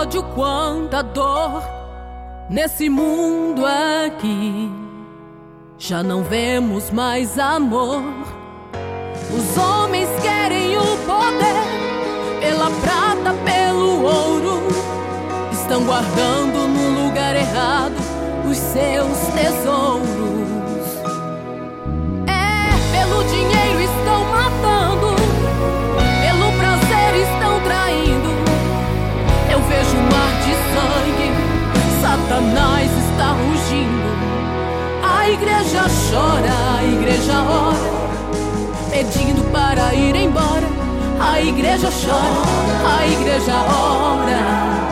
ódio, quanta dor nesse mundo aqui. Já não vemos mais amor. Os homens querem o poder pela prata, pelo ouro. Estão guardando no lugar errado os seus tesouros. É pelo dinheiro a igreja chora, a igreja ora.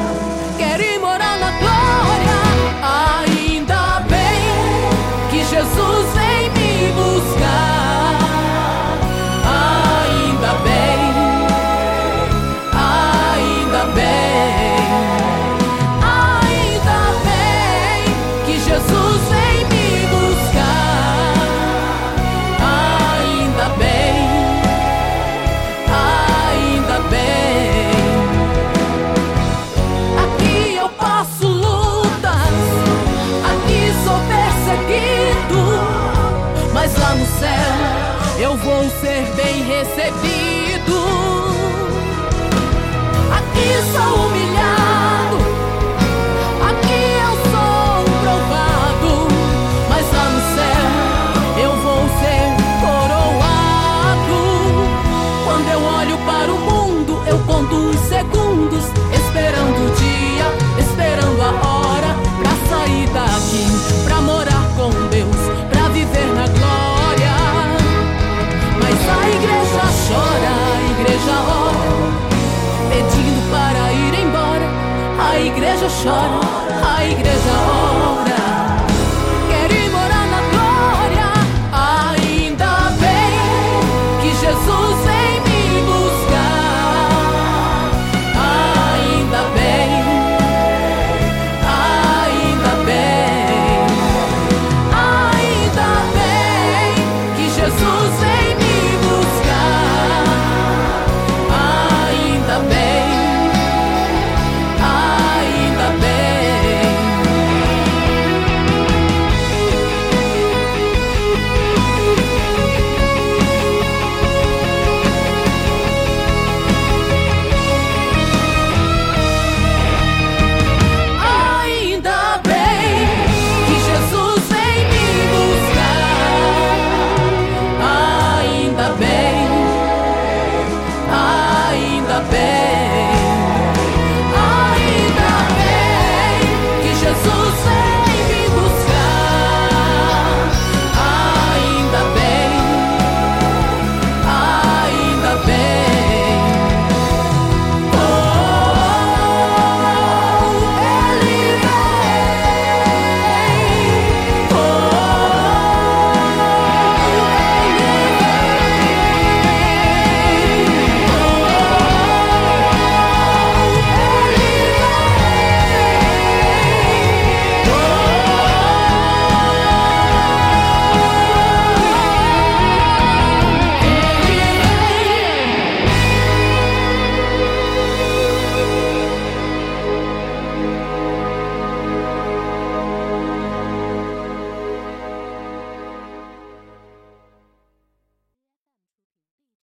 céu, eu vou ser bem recebido. coşar aire